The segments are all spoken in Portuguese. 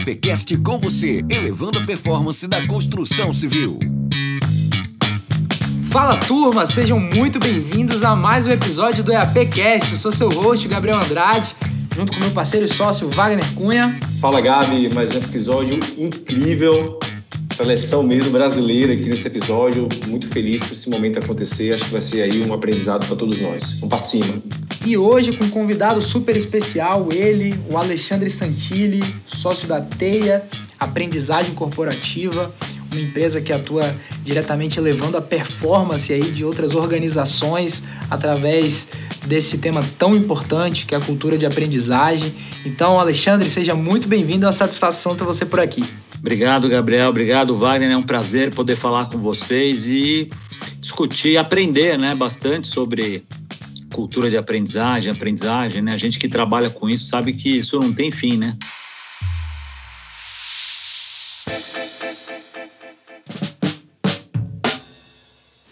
EAPcast com você, elevando a performance da construção civil. Fala turma, sejam muito bem-vindos a mais um episódio do EAPcast. Eu sou seu host, Gabriel Andrade, junto com meu parceiro e sócio Wagner Cunha. Fala Gabi, mais um episódio incrível seleção mesmo brasileira aqui nesse episódio. Muito feliz por esse momento acontecer. Acho que vai ser aí um aprendizado para todos nós. Vamos para cima. E hoje com um convidado super especial, ele, o Alexandre Santilli, sócio da Teia, Aprendizagem Corporativa, uma empresa que atua diretamente levando a performance aí de outras organizações através desse tema tão importante que é a cultura de aprendizagem. Então, Alexandre, seja muito bem-vindo, é uma satisfação ter você por aqui. Obrigado, Gabriel. Obrigado, Wagner. É um prazer poder falar com vocês e discutir, aprender, né, bastante sobre cultura de aprendizagem, aprendizagem, né? A gente que trabalha com isso sabe que isso não tem fim, né?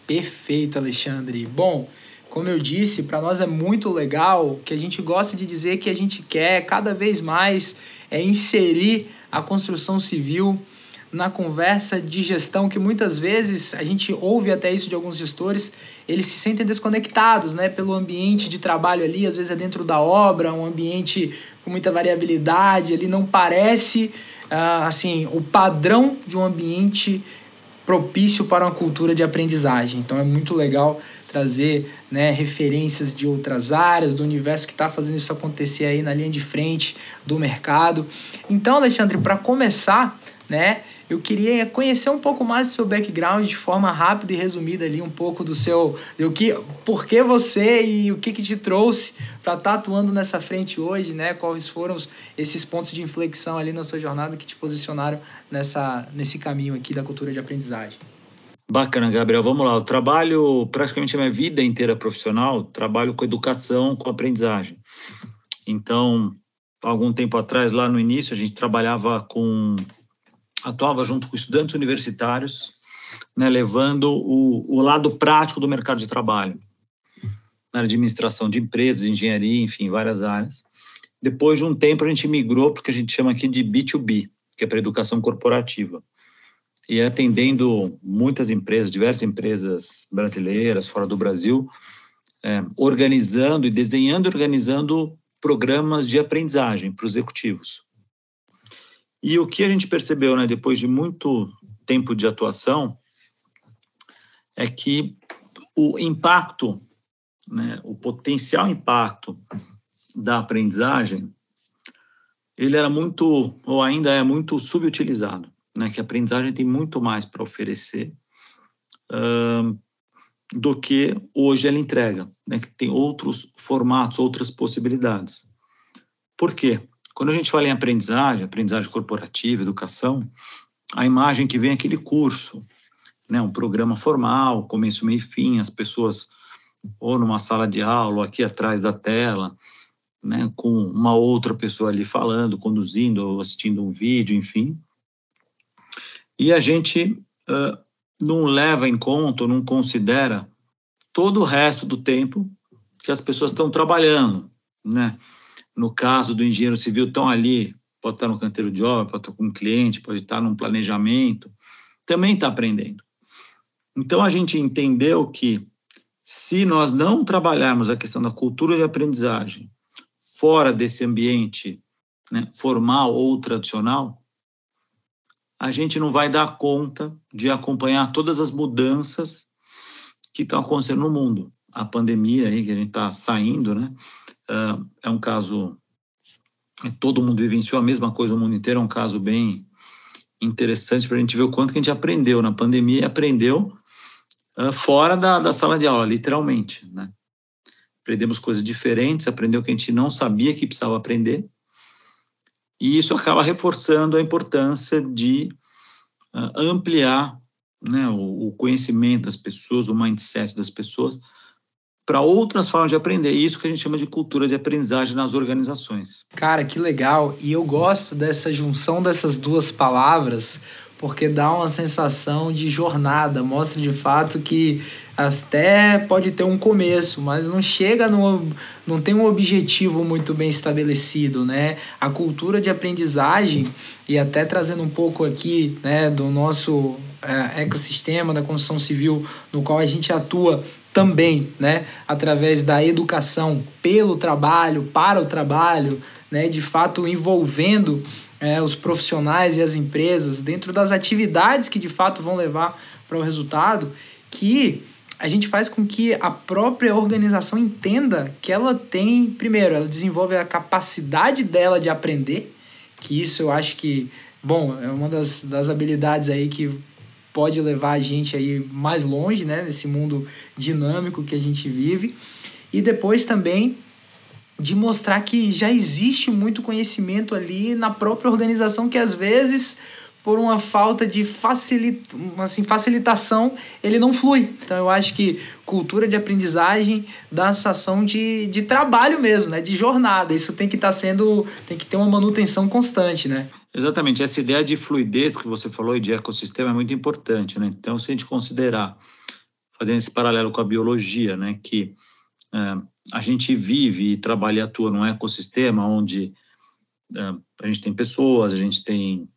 Perfeito, Alexandre. Bom, como eu disse, para nós é muito legal que a gente gosta de dizer que a gente quer cada vez mais é inserir a construção civil na conversa de gestão que muitas vezes a gente ouve até isso de alguns gestores, eles se sentem desconectados, né, pelo ambiente de trabalho ali, às vezes é dentro da obra, um ambiente com muita variabilidade, ele não parece uh, assim, o padrão de um ambiente propício para uma cultura de aprendizagem. Então é muito legal trazer né, referências de outras áreas, do universo que está fazendo isso acontecer aí na linha de frente do mercado. Então, Alexandre, para começar, né, eu queria conhecer um pouco mais do seu background de forma rápida e resumida ali, um pouco do seu, o que, por que você e o que, que te trouxe para estar tá atuando nessa frente hoje, né? Quais foram esses pontos de inflexão ali na sua jornada que te posicionaram nessa, nesse caminho aqui da cultura de aprendizagem? Bacana, Gabriel. Vamos lá. Eu trabalho praticamente a minha vida inteira profissional, trabalho com educação, com aprendizagem. Então, algum tempo atrás, lá no início, a gente trabalhava com. Atuava junto com estudantes universitários, né, levando o, o lado prático do mercado de trabalho, na administração de empresas, engenharia, enfim, várias áreas. Depois de um tempo, a gente migrou para o que a gente chama aqui de B2B, que é para educação corporativa e atendendo muitas empresas, diversas empresas brasileiras, fora do Brasil, é, organizando e desenhando e organizando programas de aprendizagem para os executivos. E o que a gente percebeu, né, depois de muito tempo de atuação, é que o impacto, né, o potencial impacto da aprendizagem, ele era muito, ou ainda é muito subutilizado né, que a aprendizagem tem muito mais para oferecer uh, do que hoje ela entrega, né, que tem outros formatos, outras possibilidades. Por quê? Quando a gente fala em aprendizagem, aprendizagem corporativa, educação, a imagem que vem é aquele curso, né, um programa formal, começo, meio e fim, as pessoas ou numa sala de aula, ou aqui atrás da tela, né, com uma outra pessoa ali falando, conduzindo ou assistindo um vídeo, enfim. E a gente uh, não leva em conta, não considera todo o resto do tempo que as pessoas estão trabalhando, né? No caso do engenheiro civil, estão ali, pode estar no canteiro de obra, pode estar com um cliente, pode estar num planejamento, também está aprendendo. Então, a gente entendeu que se nós não trabalharmos a questão da cultura de aprendizagem fora desse ambiente né, formal ou tradicional, a gente não vai dar conta de acompanhar todas as mudanças que estão acontecendo no mundo. A pandemia aí que a gente está saindo, né? Uh, é um caso todo mundo vivenciou a mesma coisa no mundo inteiro, é um caso bem interessante para a gente ver o quanto que a gente aprendeu na pandemia e aprendeu uh, fora da, da sala de aula, literalmente, né? Aprendemos coisas diferentes, aprendeu que a gente não sabia que precisava aprender e isso acaba reforçando a importância de uh, ampliar né, o, conhecimento das pessoas, o mindset das pessoas, para outras formas de aprender. Isso que a gente chama de cultura de aprendizagem nas organizações. Cara, que legal. E eu gosto dessa junção dessas duas palavras, porque dá uma sensação de jornada, mostra de fato que até pode ter um começo, mas não chega no não tem um objetivo muito bem estabelecido, né? A cultura de aprendizagem e até trazendo um pouco aqui, né, do nosso é, ecossistema da construção civil no qual a gente atua também, né, através da educação pelo trabalho, para o trabalho, né, de fato envolvendo é, os profissionais e as empresas dentro das atividades que de fato vão levar para o resultado, que a gente faz com que a própria organização entenda que ela tem, primeiro, ela desenvolve a capacidade dela de aprender, que isso eu acho que, bom, é uma das, das habilidades aí que pode levar a gente aí mais longe, né, nesse mundo dinâmico que a gente vive. E depois também de mostrar que já existe muito conhecimento ali na própria organização que às vezes por uma falta de facilita, assim, facilitação, ele não flui. Então eu acho que cultura de aprendizagem dá a sensação de, de trabalho mesmo, né? de jornada. Isso tem que estar tá sendo, tem que ter uma manutenção constante, né? Exatamente, essa ideia de fluidez que você falou e de ecossistema é muito importante, né? Então, se a gente considerar, fazendo esse paralelo com a biologia, né, que é, a gente vive e trabalha e atua num ecossistema onde é, a gente tem pessoas, a gente tem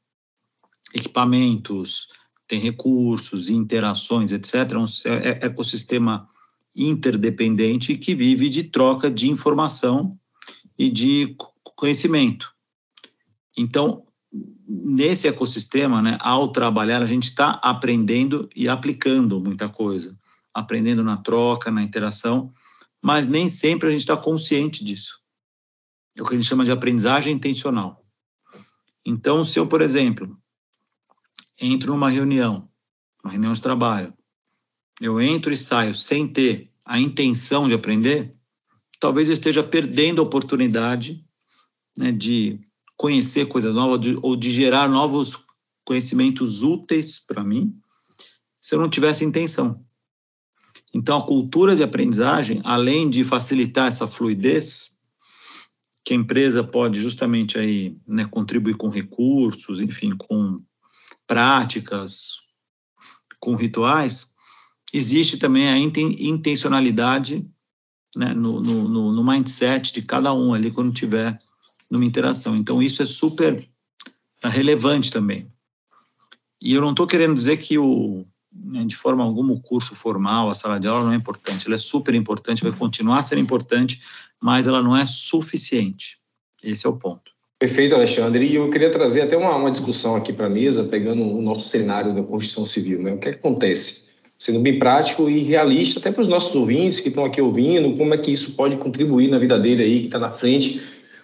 equipamentos, tem recursos, interações, etc. Um é ecossistema interdependente que vive de troca de informação e de conhecimento. Então, nesse ecossistema, né, ao trabalhar, a gente está aprendendo e aplicando muita coisa, aprendendo na troca, na interação, mas nem sempre a gente está consciente disso. É o que a gente chama de aprendizagem intencional. Então, se eu, por exemplo, entro numa reunião, uma reunião de trabalho, eu entro e saio sem ter a intenção de aprender, talvez eu esteja perdendo a oportunidade né, de conhecer coisas novas de, ou de gerar novos conhecimentos úteis para mim, se eu não tivesse intenção. Então, a cultura de aprendizagem, além de facilitar essa fluidez, que a empresa pode justamente aí né, contribuir com recursos, enfim, com práticas, com rituais, existe também a intencionalidade né, no, no, no, mindset de cada um ali quando tiver numa interação. Então, isso é super relevante também. E eu não estou querendo dizer que o, né, de forma alguma o curso formal, a sala de aula não é importante. Ela é super importante, vai continuar sendo importante, mas ela não é suficiente. Esse é o ponto. Perfeito, Alexandre. E eu queria trazer até uma, uma discussão aqui para a mesa, pegando o nosso cenário da construção civil. Né? O que, é que acontece? Sendo bem prático e realista, até para os nossos ouvintes que estão aqui ouvindo, como é que isso pode contribuir na vida dele aí, que está na frente.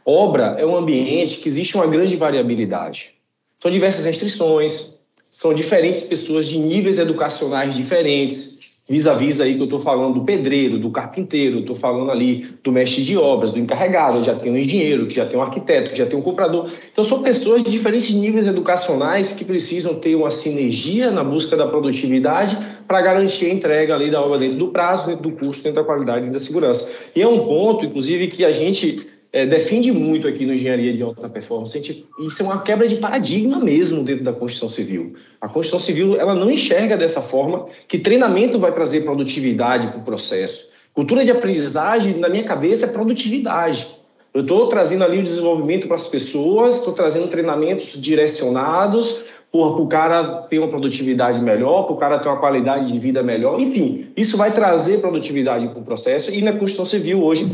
Obra é um ambiente que existe uma grande variabilidade. São diversas restrições, são diferentes pessoas de níveis educacionais diferentes, vis-a-vis aí que eu estou falando do pedreiro, do carpinteiro, estou falando ali do mestre de obras, do encarregado, já tem um engenheiro, que já tem um arquiteto, que já tem um comprador. Então são pessoas de diferentes níveis educacionais que precisam ter uma sinergia na busca da produtividade para garantir a entrega ali da obra dentro do prazo, dentro do custo, dentro da qualidade e da segurança. E é um ponto, inclusive, que a gente é, defende muito aqui no Engenharia de Alta Performance. Isso é uma quebra de paradigma mesmo dentro da construção civil. A construção civil ela não enxerga dessa forma que treinamento vai trazer produtividade para o processo. Cultura de aprendizagem, na minha cabeça, é produtividade. Eu estou trazendo ali o desenvolvimento para as pessoas, estou trazendo treinamentos direcionados para o cara ter uma produtividade melhor, para o cara ter uma qualidade de vida melhor. Enfim, isso vai trazer produtividade para o processo. E na construção civil, hoje,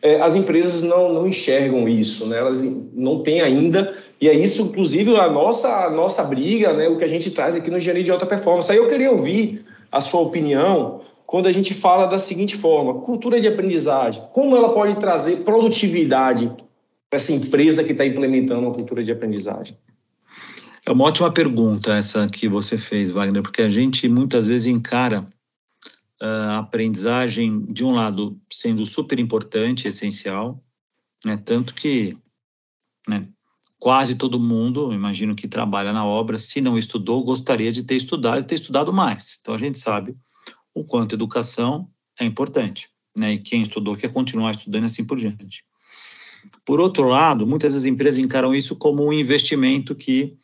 é, as empresas não, não enxergam isso, né? elas não têm ainda, e é isso, inclusive, a nossa, a nossa briga, né? o que a gente traz aqui no Engenharia de Alta Performance. Aí eu queria ouvir a sua opinião quando a gente fala da seguinte forma: cultura de aprendizagem, como ela pode trazer produtividade para essa empresa que está implementando uma cultura de aprendizagem? É uma ótima pergunta essa que você fez, Wagner, porque a gente muitas vezes encara a aprendizagem, de um lado, sendo super importante, essencial, né? tanto que né, quase todo mundo, imagino que trabalha na obra, se não estudou, gostaria de ter estudado e ter estudado mais. Então, a gente sabe o quanto educação é importante, né? e quem estudou quer continuar estudando assim por diante. Por outro lado, muitas das empresas encaram isso como um investimento que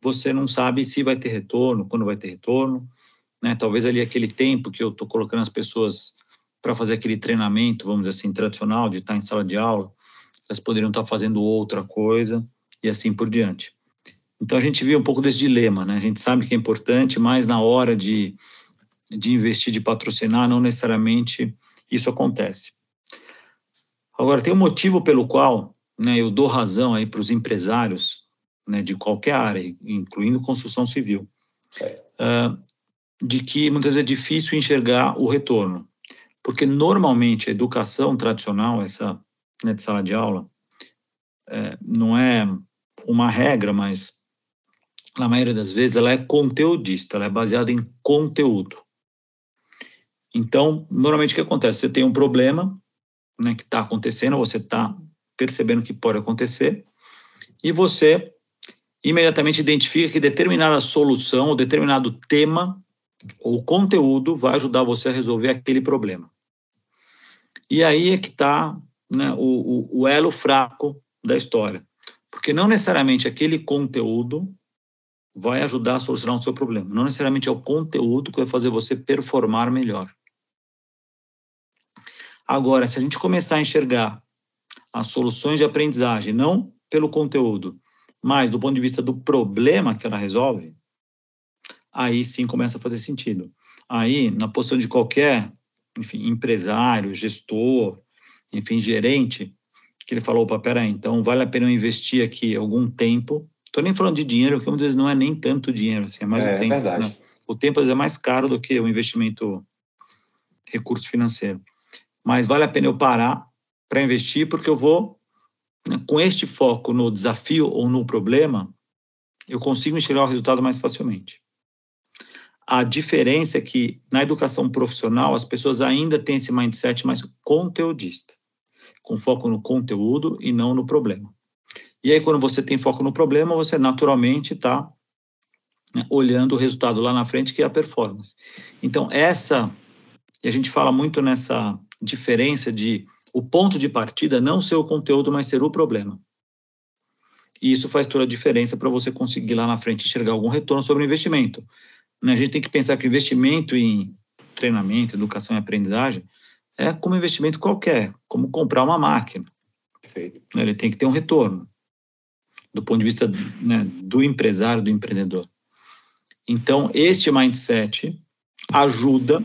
você não sabe se vai ter retorno, quando vai ter retorno, né? Talvez ali aquele tempo que eu estou colocando as pessoas para fazer aquele treinamento, vamos dizer assim, tradicional, de estar em sala de aula, elas poderiam estar fazendo outra coisa e assim por diante. Então a gente viu um pouco desse dilema, né? A gente sabe que é importante, mas na hora de, de investir, de patrocinar, não necessariamente isso acontece. Agora, tem um motivo pelo qual né, eu dou razão aí para os empresários né, de qualquer área, incluindo construção civil, uh, de que muitas vezes é difícil enxergar o retorno. Porque normalmente a educação tradicional, essa né, de sala de aula, é, não é uma regra, mas na maioria das vezes ela é conteudista, ela é baseada em conteúdo. Então, normalmente o que acontece? Você tem um problema né, que está acontecendo, você está percebendo que pode acontecer, e você imediatamente identifica que determinada solução ou determinado tema ou conteúdo vai ajudar você a resolver aquele problema. E aí é que está né, o, o, o elo fraco da história. Porque não necessariamente aquele conteúdo vai ajudar a solucionar o seu problema. Não necessariamente é o conteúdo que vai fazer você performar melhor. Agora, se a gente começar a enxergar as soluções de aprendizagem não pelo conteúdo, mas do ponto de vista do problema que ela resolve, aí sim começa a fazer sentido. Aí, na posição de qualquer enfim, empresário, gestor, enfim, gerente, que ele falou, opa, peraí, então vale a pena eu investir aqui algum tempo. Estou nem falando de dinheiro, porque muitas vezes não é nem tanto dinheiro, assim, é mais é, o tempo. É né? O tempo às vezes é mais caro do que o investimento recurso financeiro. Mas vale a pena eu parar para investir, porque eu vou, né, com este foco no desafio ou no problema, eu consigo enxergar o resultado mais facilmente. A diferença é que na educação profissional as pessoas ainda têm esse mindset mais conteudista, com foco no conteúdo e não no problema. E aí, quando você tem foco no problema, você naturalmente está né, olhando o resultado lá na frente, que é a performance. Então, essa, e a gente fala muito nessa diferença de o ponto de partida não ser o conteúdo, mas ser o problema. E isso faz toda a diferença para você conseguir lá na frente enxergar algum retorno sobre o investimento. Né? A gente tem que pensar que o investimento em treinamento, educação e aprendizagem é como investimento qualquer, como comprar uma máquina. Perfeito. Ele tem que ter um retorno, do ponto de vista né, do empresário, do empreendedor. Então, este mindset ajuda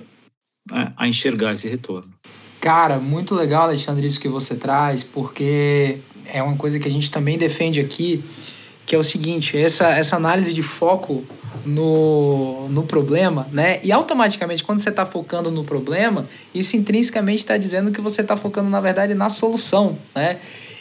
né, a enxergar esse retorno. Cara, muito legal, Alexandre, isso que você traz, porque é uma coisa que a gente também defende aqui, que é o seguinte, essa, essa análise de foco no, no problema, né? E automaticamente, quando você está focando no problema, isso intrinsecamente está dizendo que você está focando, na verdade, na solução, né?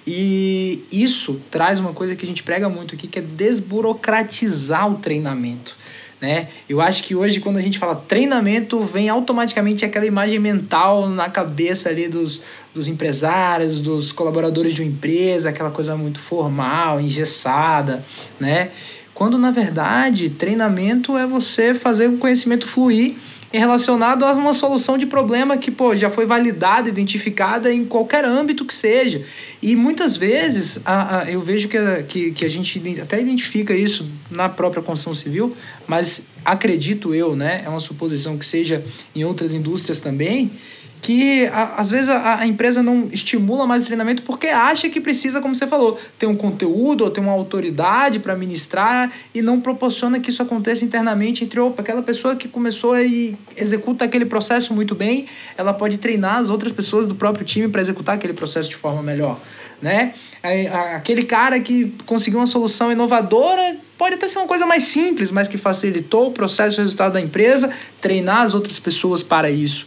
E isso traz uma coisa que a gente prega muito aqui, que é desburocratizar o treinamento. Né? Eu acho que hoje, quando a gente fala treinamento, vem automaticamente aquela imagem mental na cabeça ali dos, dos empresários, dos colaboradores de uma empresa, aquela coisa muito formal, engessada, né? Quando na verdade treinamento é você fazer o conhecimento fluir relacionado a uma solução de problema que pô, já foi validada, identificada em qualquer âmbito que seja. E muitas vezes a, a, eu vejo que a, que, que a gente até identifica isso na própria construção civil, mas acredito eu, né, é uma suposição que seja em outras indústrias também, que a, às vezes a, a, empresa não estimula mais o treinamento porque acha que precisa, como você falou, ter um conteúdo ou ter uma autoridade para ministrar e não proporciona que isso aconteça internamente entre opa, aquela pessoa que começou e executa aquele processo muito bem, ela pode treinar as outras pessoas do próprio time para executar aquele processo de forma melhor, né? Aquele cara que conseguiu uma solução inovadora pode até ser uma coisa mais simples, mas que facilitou o processo e o resultado da empresa, treinar as outras pessoas para isso.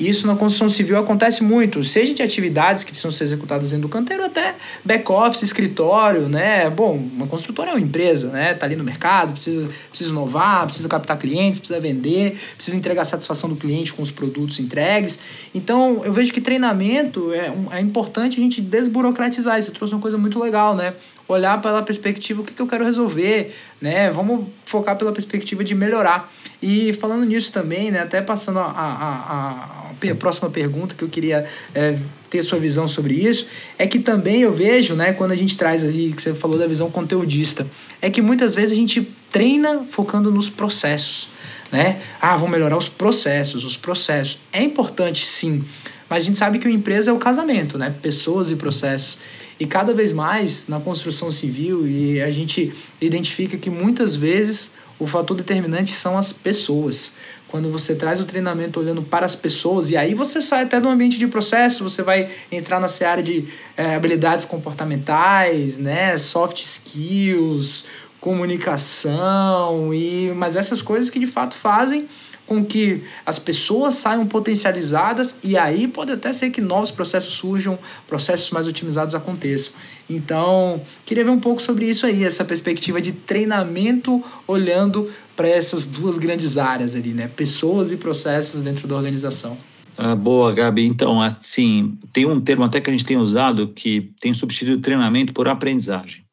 Isso na construção civil acontece muito, seja de atividades que precisam ser executadas dentro do canteiro, até back-office, escritório, né? Bom, uma construtora é uma empresa, né? Tá ali no mercado, precisa, precisa inovar, precisa captar clientes, precisa vender, precisa entregar satisfação do cliente com os produtos entregues. Então, eu vejo que treinamento é, um, é importante a gente desburocratizar. Isso trouxe uma coisa muito legal, né? Olhar pela perspectiva o que, que eu quero resolver, né? Vamos focar pela perspectiva de melhorar. E falando nisso também, né? Até passando a, a, a próxima pergunta que eu queria é, ter sua visão sobre isso, é que também eu vejo, né, quando a gente traz aí, que você falou da visão conteudista, é que muitas vezes a gente treina focando nos processos, né? Ah, vão melhorar os processos, os processos. É importante sim, mas a gente sabe que uma empresa é o casamento, né? Pessoas e processos. E cada vez mais na construção civil, e a gente identifica que muitas vezes o fator determinante são as pessoas. Quando você traz o treinamento olhando para as pessoas, e aí você sai até do ambiente de processo, você vai entrar na área de é, habilidades comportamentais, né, soft skills, comunicação, e mas essas coisas que de fato fazem com que as pessoas saiam potencializadas e aí pode até ser que novos processos surjam, processos mais otimizados aconteçam. Então, queria ver um pouco sobre isso aí, essa perspectiva de treinamento olhando para essas duas grandes áreas ali, né? Pessoas e processos dentro da organização. Ah, boa, Gabi. Então, assim, tem um termo até que a gente tem usado que tem substituído treinamento por aprendizagem.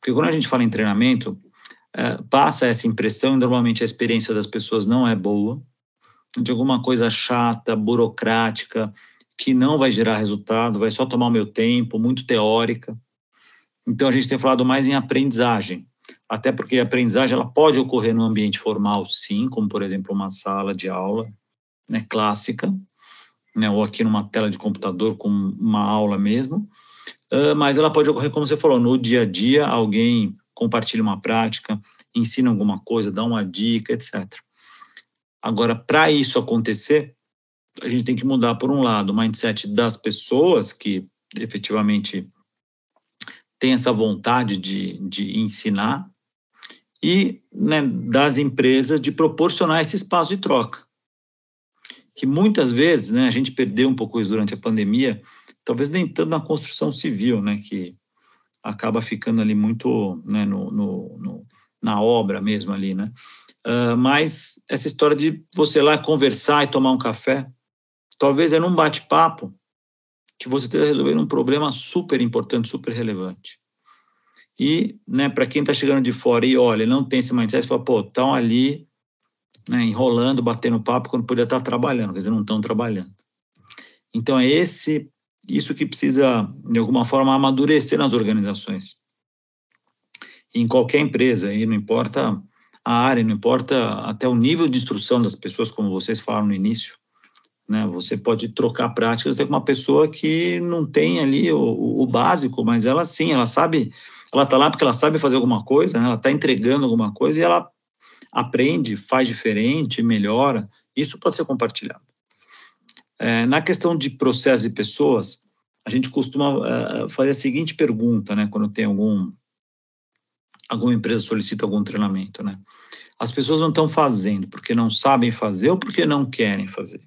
Porque quando a gente fala em treinamento, é, passa essa impressão, e normalmente a experiência das pessoas não é boa, de alguma coisa chata, burocrática, que não vai gerar resultado, vai só tomar o meu tempo, muito teórica. Então a gente tem falado mais em aprendizagem, até porque a aprendizagem ela pode ocorrer no ambiente formal, sim, como por exemplo uma sala de aula, né, clássica, né, ou aqui numa tela de computador com uma aula mesmo, uh, mas ela pode ocorrer, como você falou, no dia a dia, alguém compartilha uma prática, ensina alguma coisa, dá uma dica, etc. Agora, para isso acontecer, a gente tem que mudar, por um lado, o mindset das pessoas que efetivamente têm essa vontade de, de ensinar e né, das empresas de proporcionar esse espaço de troca. Que muitas vezes né, a gente perdeu um pouco isso durante a pandemia, talvez nem tanto na construção civil, né, que acaba ficando ali muito né, no, no, no, na obra mesmo ali, né? Uh, mas essa história de você lá conversar e tomar um café, talvez é num bate-papo que você esteja resolvendo um problema super importante, super relevante. E, né, para quem está chegando de fora e olha, não tem esse mindset, fala, pô, estão ali né, enrolando, batendo papo quando podia estar tá trabalhando, quer dizer, não estão trabalhando. Então, é esse isso que precisa, de alguma forma, amadurecer nas organizações. Em qualquer empresa, e não importa a área, não importa até o nível de instrução das pessoas, como vocês falaram no início, né? Você pode trocar práticas até com uma pessoa que não tem ali o, o básico, mas ela sim, ela sabe, ela está lá porque ela sabe fazer alguma coisa, né? ela está entregando alguma coisa e ela aprende, faz diferente, melhora. Isso pode ser compartilhado. É, na questão de processos e pessoas, a gente costuma é, fazer a seguinte pergunta, né, quando tem algum alguma empresa solicita algum treinamento, né? As pessoas não estão fazendo porque não sabem fazer ou porque não querem fazer.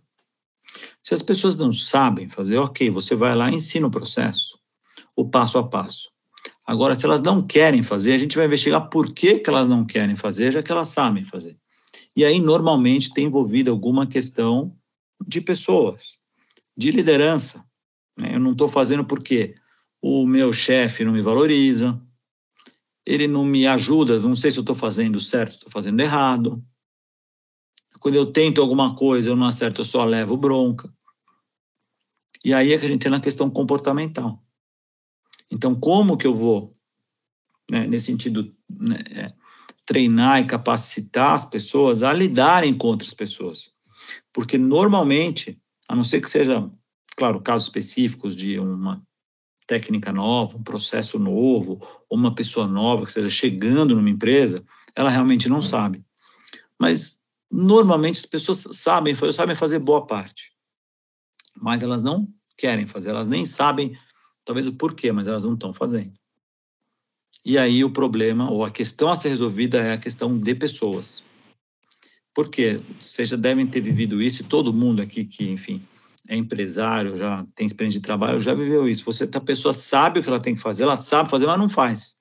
Se as pessoas não sabem fazer, ok, você vai lá e ensina o processo, o passo a passo. Agora, se elas não querem fazer, a gente vai investigar por que, que elas não querem fazer, já que elas sabem fazer. E aí, normalmente, tem envolvido alguma questão de pessoas, de liderança. Né? Eu não estou fazendo porque o meu chefe não me valoriza, ele não me ajuda, não sei se eu estou fazendo certo, estou fazendo errado. Quando eu tento alguma coisa, eu não acerto, eu só levo bronca. E aí é que a gente tem na questão comportamental. Então, como que eu vou, né, nesse sentido, né, é, treinar e capacitar as pessoas a lidarem com outras pessoas? Porque normalmente, a não ser que seja, claro, casos específicos de uma técnica nova, um processo novo, ou uma pessoa nova que esteja chegando numa empresa, ela realmente não sabe. Mas normalmente as pessoas sabem, sabem fazer boa parte, mas elas não querem fazer, elas nem sabem talvez o porquê, mas elas não estão fazendo. E aí o problema ou a questão a ser resolvida é a questão de pessoas. Porque vocês já devem ter vivido isso, e todo mundo aqui que, enfim, é empresário, já tem experiência de trabalho, já viveu isso. Você, a pessoa sabe o que ela tem que fazer, ela sabe fazer, mas não faz.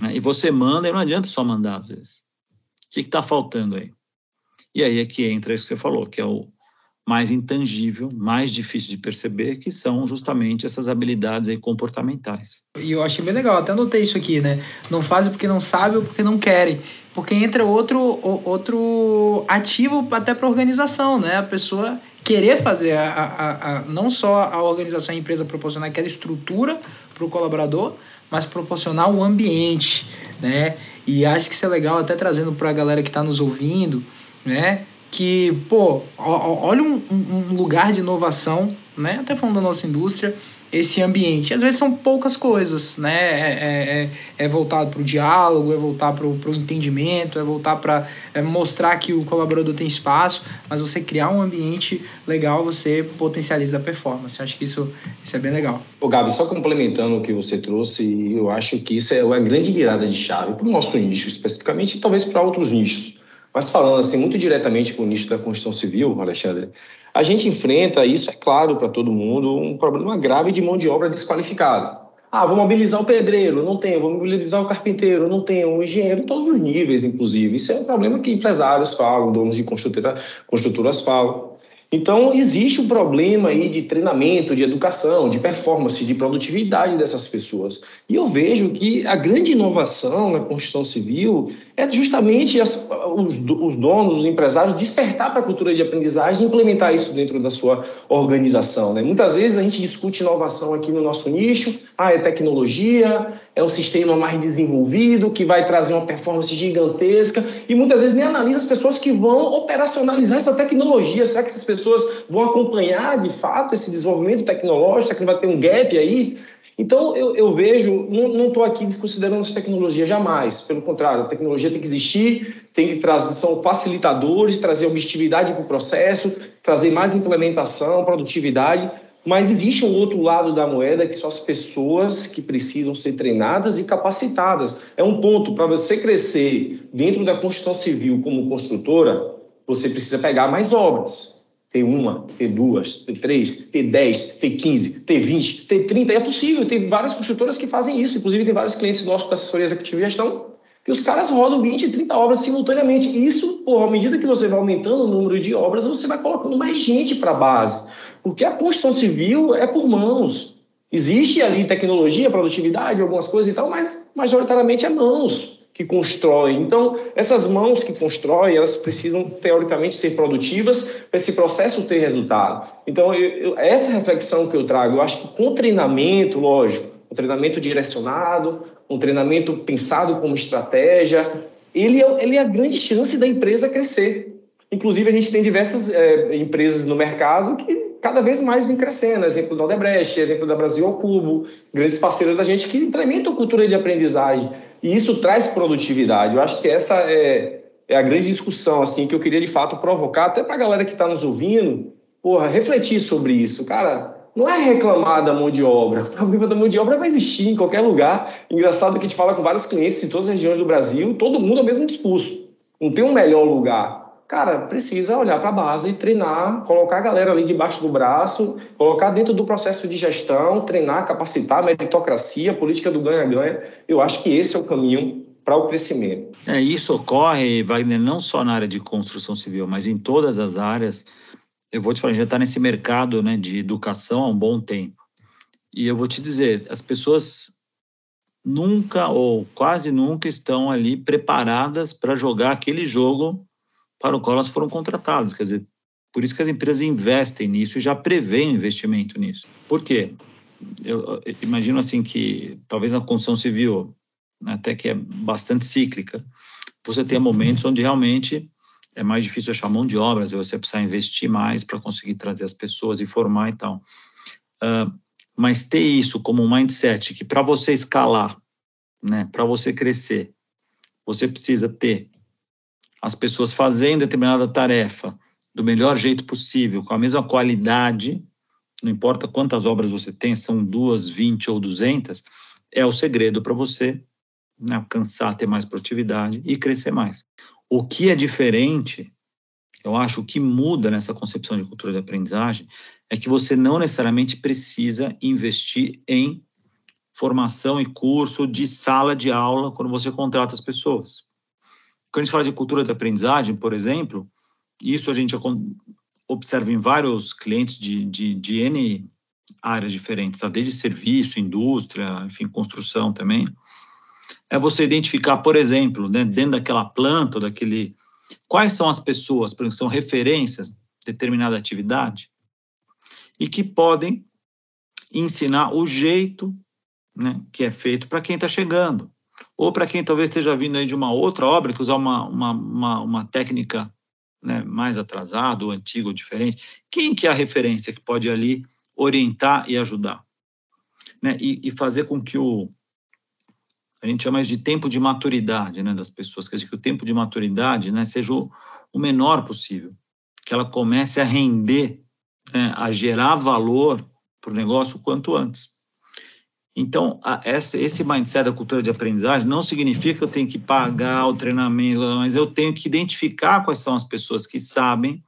Né? E você manda, e não adianta só mandar, às vezes. O que está faltando aí? E aí é que entra isso que você falou, que é o, mais intangível, mais difícil de perceber, que são justamente essas habilidades aí comportamentais. E eu achei bem legal, até anotei isso aqui, né? Não fazem porque não sabem ou porque não querem. Porque entra outro, outro ativo até para a organização, né? A pessoa querer fazer a, a, a, não só a organização a empresa proporcionar aquela estrutura para o colaborador, mas proporcionar o ambiente, né? E acho que isso é legal até trazendo para a galera que está nos ouvindo, né? Que, pô, olha um, um lugar de inovação, né? Até falando da nossa indústria, esse ambiente. Às vezes são poucas coisas, né? É, é, é, é voltado para o diálogo, é voltar para o entendimento, é voltar para é mostrar que o colaborador tem espaço, mas você criar um ambiente legal, você potencializa a performance. Eu acho que isso, isso é bem legal. Ô Gabi, só complementando o que você trouxe, eu acho que isso é uma grande virada de chave para o nosso nicho, especificamente, e talvez para outros nichos. Mas falando assim muito diretamente com o nicho da construção civil, Alexandre, a gente enfrenta, isso é claro para todo mundo, um problema grave de mão de obra desqualificada. Ah, vou mobilizar o pedreiro, não tenho, vou mobilizar o carpinteiro, não tenho, o engenheiro, em todos os níveis, inclusive. Isso é um problema que empresários falam, donos de construtora, construtoras falam. Então, existe um problema aí de treinamento, de educação, de performance, de produtividade dessas pessoas. E eu vejo que a grande inovação na construção civil é justamente as, os, os, donos, os empresários, despertar para a cultura de aprendizagem e implementar isso dentro da sua organização. Né? Muitas vezes a gente discute inovação aqui no nosso nicho, ah, é tecnologia, é um sistema mais desenvolvido, que vai trazer uma performance gigantesca, e muitas vezes nem analisa as pessoas que vão operacionalizar essa tecnologia. Será que essas pessoas vão acompanhar, de fato, esse desenvolvimento tecnológico? Será que não vai ter um gap aí? Então, eu, eu vejo, não estou aqui desconsiderando essa tecnologia jamais, pelo contrário, a tecnologia tem que existir, tem que trazer, são facilitadores, trazer objetividade para o processo, trazer mais implementação, produtividade, mas existe um outro lado da moeda que são as pessoas que precisam ser treinadas e capacitadas. É um ponto para você crescer dentro da construção civil como construtora, você precisa pegar mais obras ter uma, ter duas, ter três, ter dez, ter quinze, ter vinte, ter trinta. É possível, tem várias construtoras que fazem isso. Inclusive, tem vários clientes nossos da assessoria executiva e gestão que os caras rodam 20, 30 obras simultaneamente. E isso, pô, à medida que você vai aumentando o número de obras, você vai colocando mais gente para a base. Porque a construção civil é por mãos. Existe ali tecnologia, produtividade, algumas coisas e tal, mas majoritariamente é mãos que constroem. Então, essas mãos que constroem, elas precisam, teoricamente, ser produtivas para esse processo ter resultado. Então, eu, eu, essa reflexão que eu trago, eu acho que com treinamento, lógico, um treinamento direcionado, um treinamento pensado como estratégia, ele é, ele é a grande chance da empresa crescer. Inclusive, a gente tem diversas é, empresas no mercado que cada vez mais vem crescendo. Exemplo da Odebrecht, exemplo da Brasil ao Cubo, grandes parceiros da gente que implementam cultura de aprendizagem. E isso traz produtividade. Eu acho que essa é, é a grande discussão assim que eu queria de fato provocar até para a galera que está nos ouvindo, porra, refletir sobre isso, cara. Não é reclamar da mão de obra. O problema da mão de obra vai existir em qualquer lugar. Engraçado que a gente fala com vários clientes em todas as regiões do Brasil, todo mundo é o mesmo discurso. Não tem um melhor lugar cara, precisa olhar para a base, treinar, colocar a galera ali debaixo do braço, colocar dentro do processo de gestão, treinar, capacitar, meritocracia, política do ganha-ganha. Eu acho que esse é o caminho para o crescimento. É, isso ocorre, Wagner, não só na área de construção civil, mas em todas as áreas. Eu vou te falar, já está nesse mercado né, de educação há um bom tempo. E eu vou te dizer, as pessoas nunca ou quase nunca estão ali preparadas para jogar aquele jogo para o qual elas foram contratadas. Quer dizer, por isso que as empresas investem nisso e já prevêem investimento nisso. Por quê? Eu, imagino assim que talvez na construção civil, né, até que é bastante cíclica, você tenha momentos onde realmente é mais difícil achar mão de obras e você precisa investir mais para conseguir trazer as pessoas e formar e tal. Uh, mas ter isso como um mindset que para você escalar, né, para você crescer, você precisa ter as pessoas fazendo determinada tarefa do melhor jeito possível, com a mesma qualidade, não importa quantas obras você tem, são duas, vinte ou duzentas, é o segredo para você né, alcançar, ter mais produtividade e crescer mais. O que é diferente, eu acho, o que muda nessa concepção de cultura de aprendizagem é que você não necessariamente precisa investir em formação e curso de sala de aula quando você contrata as pessoas. Quando a gente fala de cultura de aprendizagem, por exemplo, isso a gente observa em vários clientes de, de, de N áreas diferentes, tá? desde serviço, indústria, enfim, construção também. É você identificar, por exemplo, né, dentro daquela planta, daquele, quais são as pessoas, por exemplo, são referências determinada atividade e que podem ensinar o jeito né, que é feito para quem está chegando. Ou para quem talvez esteja vindo aí de uma outra obra, que usar uma, uma, uma, uma técnica né, mais atrasada, ou antiga, ou diferente. Quem que é a referência que pode ali orientar e ajudar? Né, e, e fazer com que o, a gente chama de tempo de maturidade né, das pessoas, quer dizer, que o tempo de maturidade né, seja o, o menor possível, que ela comece a render, né, a gerar valor para o negócio o quanto antes. Então, a, essa, esse mindset da cultura de aprendizagem não significa que eu tenho que pagar o treinamento, mas eu tenho que identificar quais são as pessoas que sabem,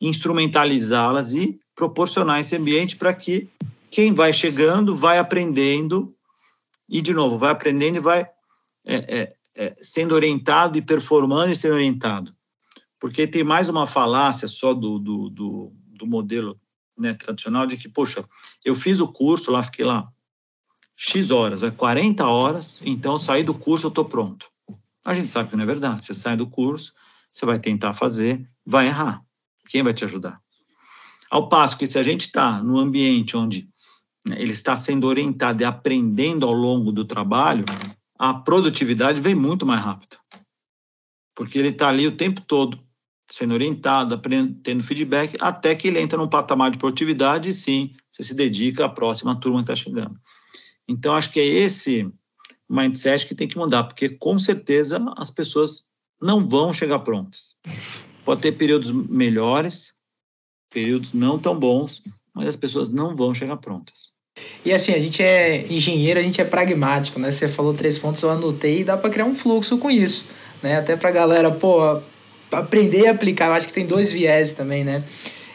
instrumentalizá-las e proporcionar esse ambiente para que quem vai chegando vai aprendendo e, de novo, vai aprendendo e vai é, é, é, sendo orientado e performando e sendo orientado. Porque tem mais uma falácia só do, do, do, do modelo né, tradicional de que, poxa, eu fiz o curso lá, fiquei lá X horas, vai 40 horas, então sair do curso eu estou pronto. A gente sabe que não é verdade. Você sai do curso, você vai tentar fazer, vai errar. Quem vai te ajudar? Ao passo que se a gente está no ambiente onde né, ele está sendo orientado e aprendendo ao longo do trabalho, a produtividade vem muito mais rápida. Porque ele está ali o tempo todo sendo orientado, aprendendo, tendo feedback, até que ele entra num patamar de produtividade e sim, você se dedica à próxima turma que está chegando. Então, acho que é esse mindset que tem que mudar, porque com certeza as pessoas não vão chegar prontas. Pode ter períodos melhores, períodos não tão bons, mas as pessoas não vão chegar prontas. E assim, a gente é engenheiro, a gente é pragmático, né? Você falou três pontos, eu anotei e dá para criar um fluxo com isso, né? Até para galera, pô, aprender e aplicar. Eu acho que tem dois viés também, né?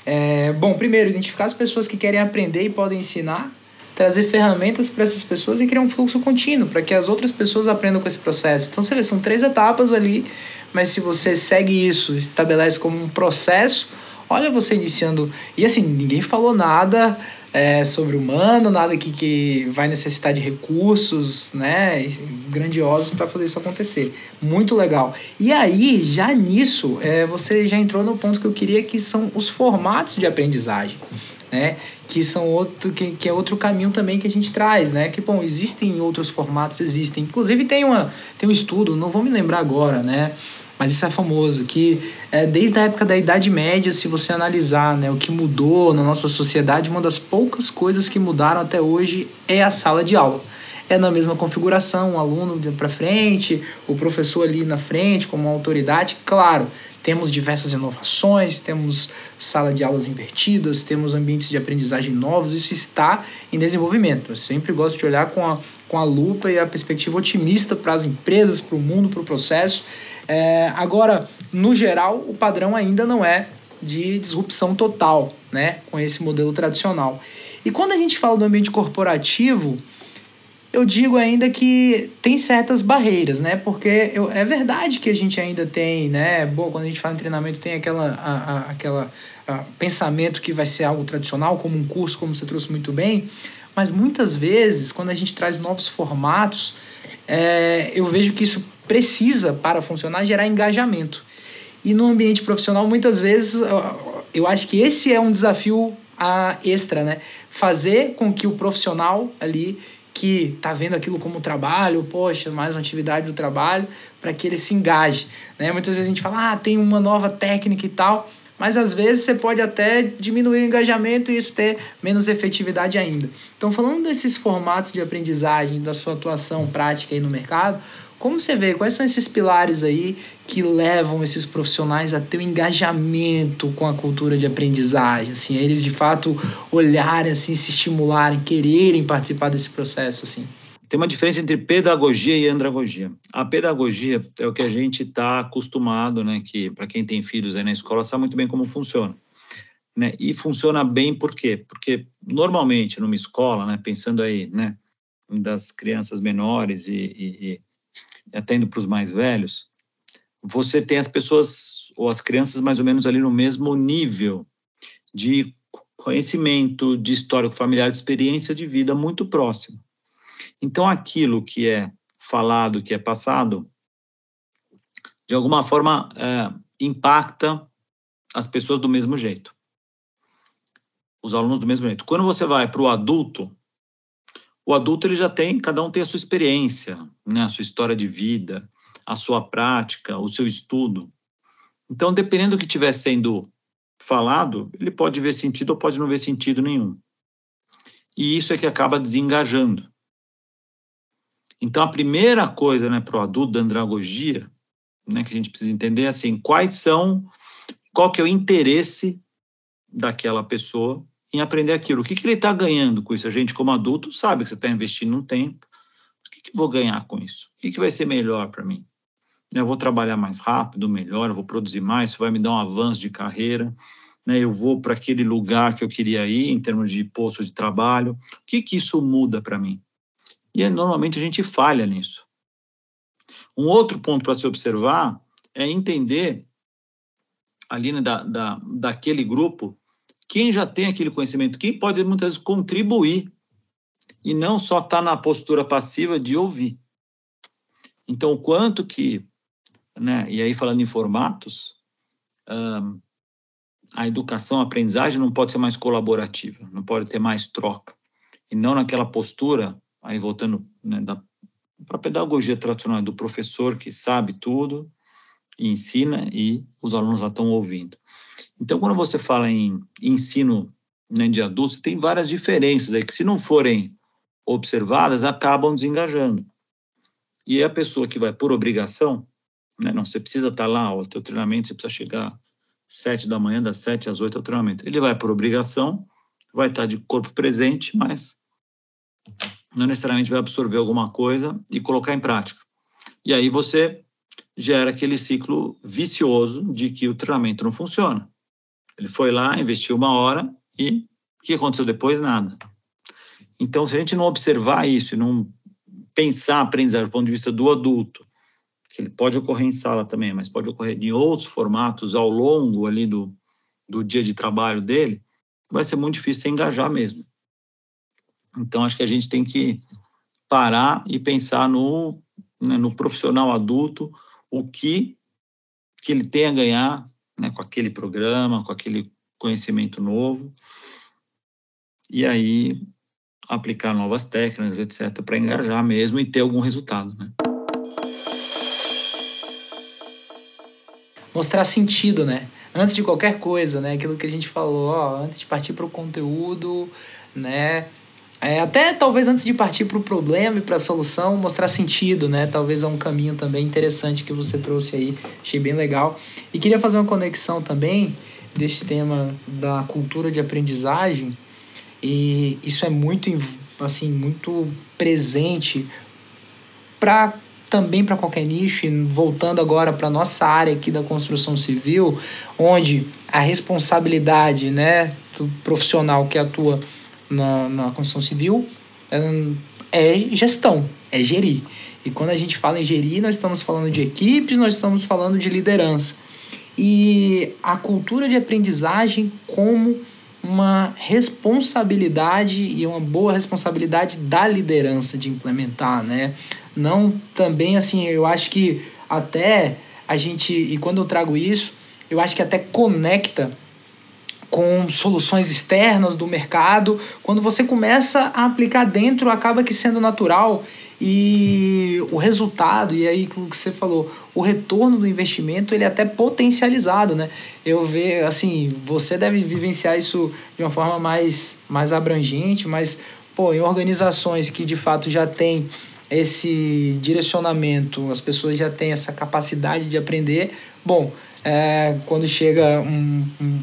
É, bom, primeiro, identificar as pessoas que querem aprender e podem ensinar trazer ferramentas para essas pessoas e criar um fluxo contínuo para que as outras pessoas aprendam com esse processo. Então, você vê, são três etapas ali, mas se você segue isso, estabelece como um processo, olha você iniciando. E assim, ninguém falou nada é, sobre humano, nada que, que vai necessitar de recursos né, grandiosos para fazer isso acontecer. Muito legal. E aí, já nisso, é, você já entrou no ponto que eu queria, que são os formatos de aprendizagem né? Que são outro que, que é outro caminho também que a gente traz, né? Que bom, existem outros formatos, existem. Inclusive tem uma tem um estudo, não vou me lembrar agora, né? Mas isso é famoso, que é, desde a época da Idade Média, se você analisar né, o que mudou na nossa sociedade, uma das poucas coisas que mudaram até hoje é a sala de aula é na mesma configuração, o aluno para frente, o professor ali na frente como autoridade. Claro, temos diversas inovações, temos sala de aulas invertidas, temos ambientes de aprendizagem novos, isso está em desenvolvimento. Eu sempre gosto de olhar com a, com a lupa e a perspectiva otimista para as empresas, para o mundo, para o processo. É, agora, no geral, o padrão ainda não é de disrupção total né, com esse modelo tradicional. E quando a gente fala do ambiente corporativo, eu digo ainda que tem certas barreiras, né? Porque eu, é verdade que a gente ainda tem, né? Bom, quando a gente fala em treinamento, tem aquela, a, a, aquela a, pensamento que vai ser algo tradicional, como um curso, como você trouxe muito bem. Mas muitas vezes, quando a gente traz novos formatos, é, eu vejo que isso precisa, para funcionar, gerar engajamento. E no ambiente profissional, muitas vezes, eu acho que esse é um desafio a extra, né? Fazer com que o profissional ali que está vendo aquilo como trabalho, poxa, mais uma atividade do trabalho, para que ele se engaje. Né? Muitas vezes a gente fala, ah, tem uma nova técnica e tal, mas às vezes você pode até diminuir o engajamento e isso ter menos efetividade ainda. Então, falando desses formatos de aprendizagem, da sua atuação prática aí no mercado, como você vê, quais são esses pilares aí que levam esses profissionais a ter um engajamento com a cultura de aprendizagem, assim, eles de fato olharem, assim, se estimularem, quererem participar desse processo, assim? Tem uma diferença entre pedagogia e andragogia. A pedagogia é o que a gente está acostumado, né, que para quem tem filhos aí na escola sabe muito bem como funciona. Né? E funciona bem por quê? Porque normalmente numa escola, né, pensando aí, né, das crianças menores e, e, até indo para os mais velhos, você tem as pessoas ou as crianças mais ou menos ali no mesmo nível de conhecimento, de histórico familiar, de experiência de vida muito próximo. Então, aquilo que é falado, que é passado, de alguma forma é, impacta as pessoas do mesmo jeito. Os alunos do mesmo jeito. Quando você vai para o adulto, o adulto ele já tem, cada um tem a sua experiência, né, a sua história de vida, a sua prática, o seu estudo. Então, dependendo do que estiver sendo falado, ele pode ver sentido ou pode não ver sentido nenhum. E isso é que acaba desengajando. Então, a primeira coisa né, para o adulto da andragogia, né, que a gente precisa entender é assim, quais são, qual que é o interesse daquela pessoa em aprender aquilo. O que, que ele está ganhando com isso? A gente, como adulto, sabe que você está investindo um tempo. O que, que vou ganhar com isso? O que, que vai ser melhor para mim? Eu vou trabalhar mais rápido, melhor, eu vou produzir mais, isso vai me dar um avanço de carreira, né? eu vou para aquele lugar que eu queria ir em termos de posto de trabalho. O que, que isso muda para mim? E normalmente a gente falha nisso. Um outro ponto para se observar é entender ali né, da, da, daquele grupo quem já tem aquele conhecimento, quem pode muitas vezes contribuir e não só estar tá na postura passiva de ouvir. Então, o quanto que, né, e aí falando em formatos, a educação, a aprendizagem não pode ser mais colaborativa, não pode ter mais troca. E não naquela postura, aí voltando né, para a pedagogia tradicional do professor que sabe tudo, e ensina e os alunos lá estão ouvindo. Então, quando você fala em ensino né, de adultos, tem várias diferenças aí que, se não forem observadas, acabam desengajando. E a pessoa que vai por obrigação, né, não, você precisa estar lá, o teu treinamento, você precisa chegar sete da manhã, das sete às oito ao treinamento. Ele vai por obrigação, vai estar de corpo presente, mas não necessariamente vai absorver alguma coisa e colocar em prática. E aí você gera aquele ciclo vicioso de que o treinamento não funciona. Ele foi lá, investiu uma hora e o que aconteceu depois? Nada. Então, se a gente não observar isso e não pensar a aprendizagem do ponto de vista do adulto, que ele pode ocorrer em sala também, mas pode ocorrer em outros formatos ao longo ali do, do dia de trabalho dele, vai ser muito difícil engajar mesmo. Então, acho que a gente tem que parar e pensar no, né, no profissional adulto, o que, que ele tem a ganhar né, com aquele programa, com aquele conhecimento novo, e aí aplicar novas técnicas, etc., para engajar mesmo e ter algum resultado. Né? Mostrar sentido, né? Antes de qualquer coisa, né? Aquilo que a gente falou, ó, antes de partir para o conteúdo, né? É, até talvez antes de partir para o problema e para a solução, mostrar sentido, né? Talvez é um caminho também interessante que você trouxe aí, achei bem legal. E queria fazer uma conexão também desse tema da cultura de aprendizagem, e isso é muito, assim, muito presente para também para qualquer nicho, e voltando agora para nossa área aqui da construção civil, onde a responsabilidade, né, do profissional que atua na, na construção civil é, é gestão, é gerir. E quando a gente fala em gerir, nós estamos falando de equipes, nós estamos falando de liderança. E a cultura de aprendizagem como uma responsabilidade e uma boa responsabilidade da liderança de implementar, né? Não também assim, eu acho que até a gente, e quando eu trago isso, eu acho que até conecta com soluções externas do mercado. Quando você começa a aplicar dentro, acaba que sendo natural e o resultado, e aí o que você falou, o retorno do investimento, ele é até potencializado, né? Eu vejo, assim, você deve vivenciar isso de uma forma mais, mais abrangente, mas, pô, em organizações que de fato já têm esse direcionamento, as pessoas já têm essa capacidade de aprender, bom, é, quando chega um, um,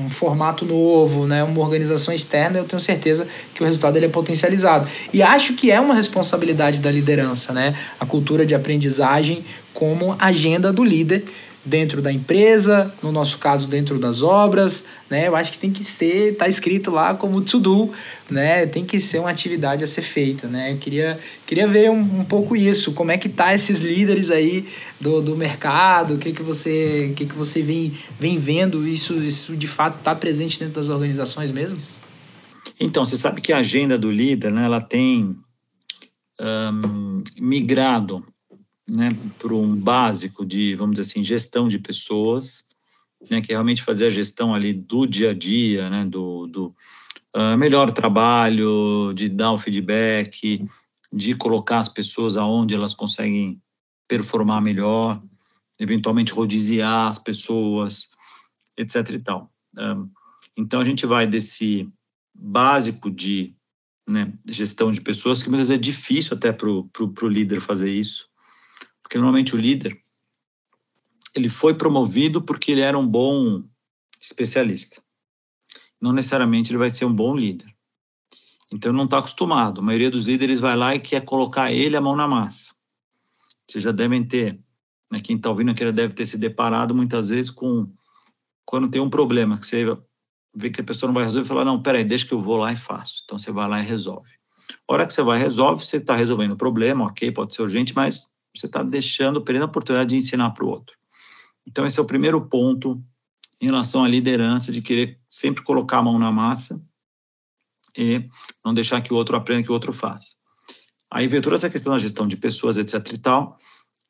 um, formato novo, né, uma organização externa, eu tenho certeza que o resultado ele é potencializado. E acho que é uma responsabilidade da liderança, né, a cultura de aprendizagem como agenda do líder dentro da empresa, no nosso caso dentro das obras, né? Eu acho que tem que ser, tá escrito lá como to do, né? Tem que ser uma atividade a ser feita, né? Eu queria, queria ver um, um pouco isso, como é que tá esses líderes aí do, do mercado, o que que você, que que você vem, vem vendo, isso, isso de fato está presente dentro das organizações mesmo? Então, você sabe que a agenda do líder, né, ela tem um, migrado né, para um básico de, vamos dizer assim, gestão de pessoas, né, que é realmente fazer a gestão ali do dia a dia, né, do, do uh, melhor trabalho, de dar o feedback, de colocar as pessoas aonde elas conseguem performar melhor, eventualmente rodiziar as pessoas, etc. e tal. Um, então a gente vai desse básico de né, gestão de pessoas, que muitas vezes é difícil até para o líder fazer isso, porque normalmente o líder ele foi promovido porque ele era um bom especialista. Não necessariamente ele vai ser um bom líder. Então não está acostumado. A maioria dos líderes vai lá e quer colocar ele a mão na massa. Vocês já devem ter, né, quem está ouvindo aqui deve ter se deparado muitas vezes com quando tem um problema que você vê que a pessoa não vai resolver, fala não, peraí, deixa que eu vou lá e faço. Então você vai lá e resolve. A hora que você vai resolve, você está resolvendo o problema, ok, pode ser urgente, mas você está deixando, perdendo a oportunidade de ensinar para o outro. Então, esse é o primeiro ponto em relação à liderança, de querer sempre colocar a mão na massa e não deixar que o outro aprenda, que o outro faça. Aí veio toda essa questão da gestão de pessoas, etc e tal,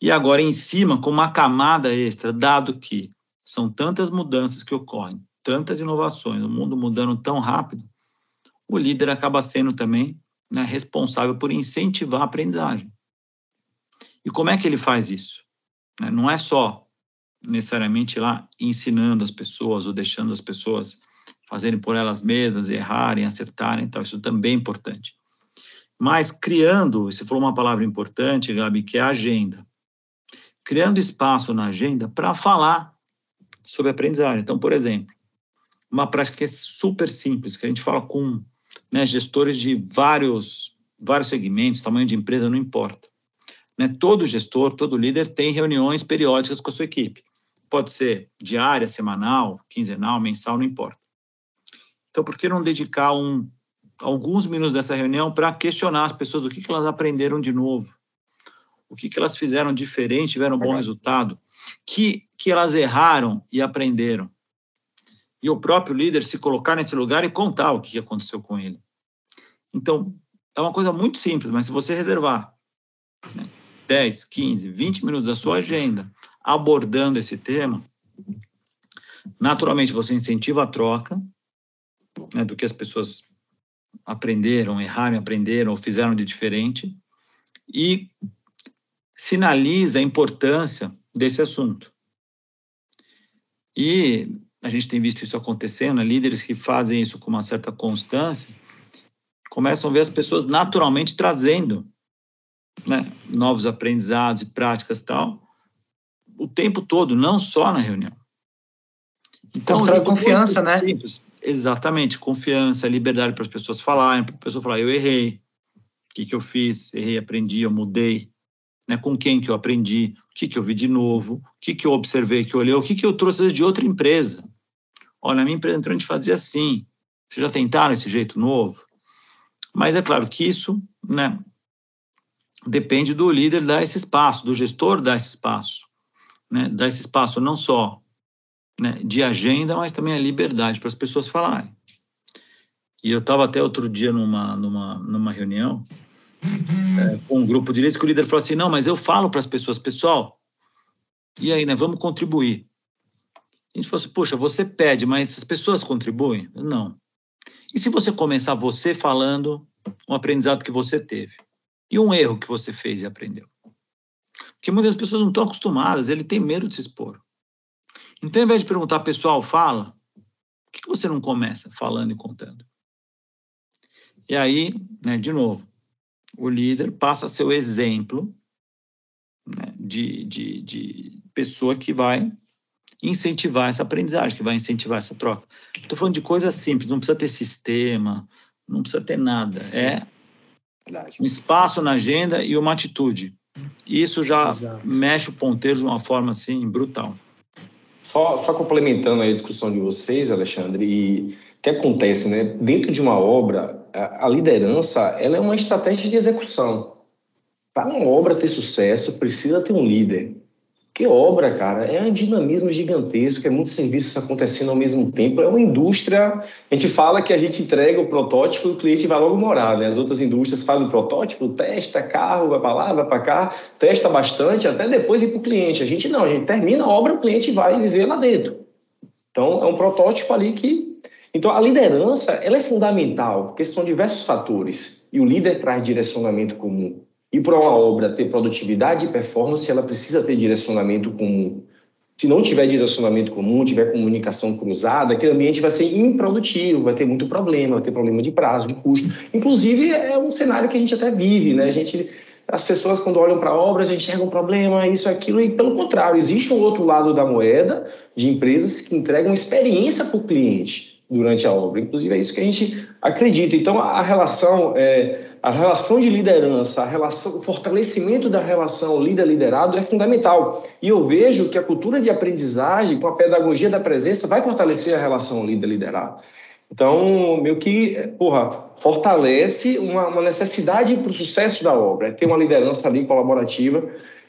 e agora em cima, com uma camada extra, dado que são tantas mudanças que ocorrem, tantas inovações, o mundo mudando tão rápido, o líder acaba sendo também né, responsável por incentivar a aprendizagem. E como é que ele faz isso? Né, não é só necessariamente lá ensinando as pessoas ou deixando as pessoas fazerem por elas mesmas, errarem, acertarem, então isso também é importante. Mas criando, você falou uma palavra importante, Gabi, que é a agenda. Criando espaço na agenda para falar sobre aprendizagem. Então, por exemplo, uma prática é super simples, que a gente fala com né, gestores de vários, vários segmentos, tamanho de empresa, não importa. Né, todo gestor, todo líder tem reuniões periódicas com a sua equipe. Pode ser diária, semanal, quinzenal, mensal, não importa. Então, por que não dedicar um, alguns minutos dessa reunião para questionar as pessoas o que, que elas aprenderam de novo? O que, que elas fizeram diferente, tiveram um bom resultado? Que, que elas erraram e aprenderam? E o próprio líder se colocar nesse lugar e contar o que aconteceu com ele. Então, é uma coisa muito simples, mas se você reservar né, 10, 15, 20 minutos da sua agenda abordando esse tema, naturalmente você incentiva a troca né, do que as pessoas aprenderam, erraram, aprenderam ou fizeram de diferente e sinaliza a importância desse assunto. E a gente tem visto isso acontecendo, líderes que fazem isso com uma certa constância começam a ver as pessoas naturalmente trazendo né, novos aprendizados e práticas tal, o tempo todo, não só na reunião. Então, Constrói confiança, né? Simples. Exatamente, confiança, liberdade para as pessoas falarem, para a pessoa falar, eu errei, o que, que eu fiz? Errei, aprendi, eu mudei, né? com quem que eu aprendi, o que, que eu vi de novo, o que, que eu observei, que eu olhei, o que, que eu trouxe de outra empresa. Olha, a minha empresa entrou, a gente fazia assim. Vocês já tentaram esse jeito novo? Mas é claro que isso né, depende do líder dar esse espaço, do gestor dar esse espaço né, dar esse espaço não só né, de agenda, mas também a liberdade para as pessoas falarem. E eu estava até outro dia numa, numa, numa reunião é, com um grupo de líderes que o líder falou assim, não, mas eu falo para as pessoas, pessoal, e aí, né, vamos contribuir. A gente falou assim, poxa, você pede, mas as pessoas contribuem? Não. E se você começar você falando um aprendizado que você teve? E um erro que você fez e aprendeu? Porque muitas pessoas não estão acostumadas, ele tem medo de se expor. Então, ao invés de perguntar, pessoal, fala, por que você não começa falando e contando? E aí, né, de novo, o líder passa a ser o exemplo né, de, de, de pessoa que vai incentivar essa aprendizagem, que vai incentivar essa troca. Estou falando de coisas simples, não precisa ter sistema, não precisa ter nada. É um espaço na agenda e uma atitude. Isso já Exato. mexe o ponteiro de uma forma assim brutal. Só, só complementando a discussão de vocês, Alexandre, e o que acontece, né? Dentro de uma obra, a, a liderança ela é uma estratégia de execução. Para uma obra ter sucesso, precisa ter um líder. Que obra, cara, é um dinamismo gigantesco, é muitos serviços acontecendo ao mesmo tempo, é uma indústria, a gente fala que a gente entrega o protótipo e o cliente vai logo morar, né? As outras indústrias fazem o protótipo, testa carro, vai para lá, vai para cá, testa bastante, até depois ir para o cliente. A gente não, a gente termina a obra, o cliente vai viver lá dentro. Então, é um protótipo ali que... Então, a liderança, ela é fundamental, porque são diversos fatores. E o líder traz direcionamento comum. E para uma obra ter produtividade e performance, ela precisa ter direcionamento comum. Se não tiver direcionamento comum, tiver comunicação cruzada, aquele ambiente vai ser improdutivo, vai ter muito problema, vai ter problema de prazo, de custo. Inclusive, é um cenário que a gente até vive, né? A gente as pessoas, quando olham para obras, enxergam um problema, isso, aquilo, e pelo contrário, existe um outro lado da moeda de empresas que entregam experiência para o cliente durante a obra. Inclusive, é isso que a gente acredita. Então, a relação, é, a relação de liderança, a relação, o fortalecimento da relação líder-liderado é fundamental. E eu vejo que a cultura de aprendizagem, com a pedagogia da presença, vai fortalecer a relação líder-liderado. Então, meio que, porra, fortalece uma, uma necessidade para o sucesso da obra, é ter uma liderança ali colaborativa,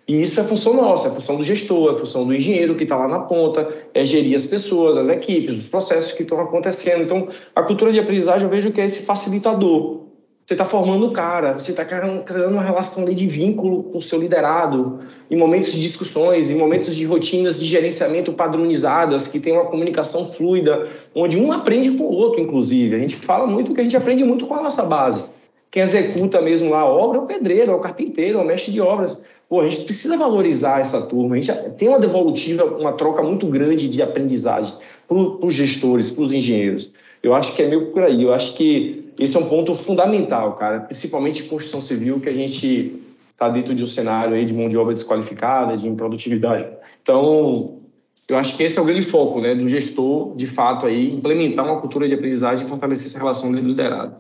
e isso é função nossa, é função do gestor, é função do engenheiro que está lá na ponta, é gerir as pessoas, as equipes, os processos que estão acontecendo. Então, a cultura de aprendizagem eu vejo que é esse facilitador você está formando o cara, você está criando uma relação de vínculo com o seu liderado, em momentos de discussões, em momentos de rotinas de gerenciamento padronizadas, que tem uma comunicação fluida, onde um aprende com o outro, inclusive. A gente fala muito que a gente aprende muito com a nossa base. Quem executa mesmo lá a obra é o pedreiro, é o carpinteiro, é o mestre de obras. Pô, a gente precisa valorizar essa turma. A gente tem uma devolutiva, uma troca muito grande de aprendizagem para os gestores, para os engenheiros. Eu acho que é meio por aí. Eu acho que esse é um ponto fundamental, cara, principalmente em construção civil, que a gente está dentro de um cenário aí de mão de obra desqualificada, de improdutividade. Então, eu acho que esse é o grande foco, né, do gestor, de fato, aí, implementar uma cultura de aprendizagem e fortalecer essa relação do liderado.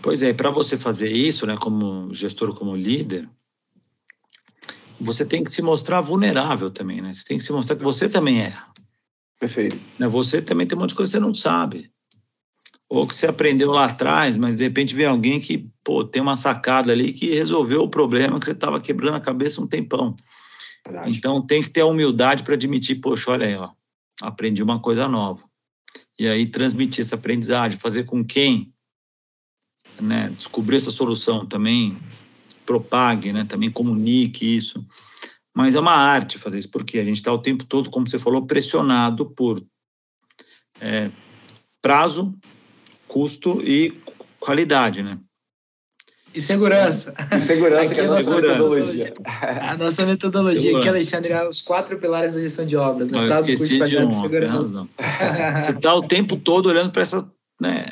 Pois é, para você fazer isso, né, como gestor, como líder, você tem que se mostrar vulnerável também, né? Você tem que se mostrar que você também erra. Perfeito. Né? Você também tem um monte de coisa que você não sabe ou que você aprendeu lá atrás, mas de repente vem alguém que pô, tem uma sacada ali que resolveu o problema que você estava quebrando a cabeça um tempão. Verdade. Então tem que ter a humildade para admitir, poxa, olha aí, ó, aprendi uma coisa nova. E aí transmitir essa aprendizagem, fazer com quem né, descobriu essa solução também propague, né, também comunique isso. Mas é uma arte fazer isso, porque a gente está o tempo todo, como você falou, pressionado por é, prazo, custo e qualidade, né? E segurança. E segurança, que é a nossa metodologia. A nossa metodologia aqui, Alexandre, é os quatro pilares da gestão de obras. Né? Não, eu esqueci de um, segurança. Você está o tempo todo olhando para essa... Né?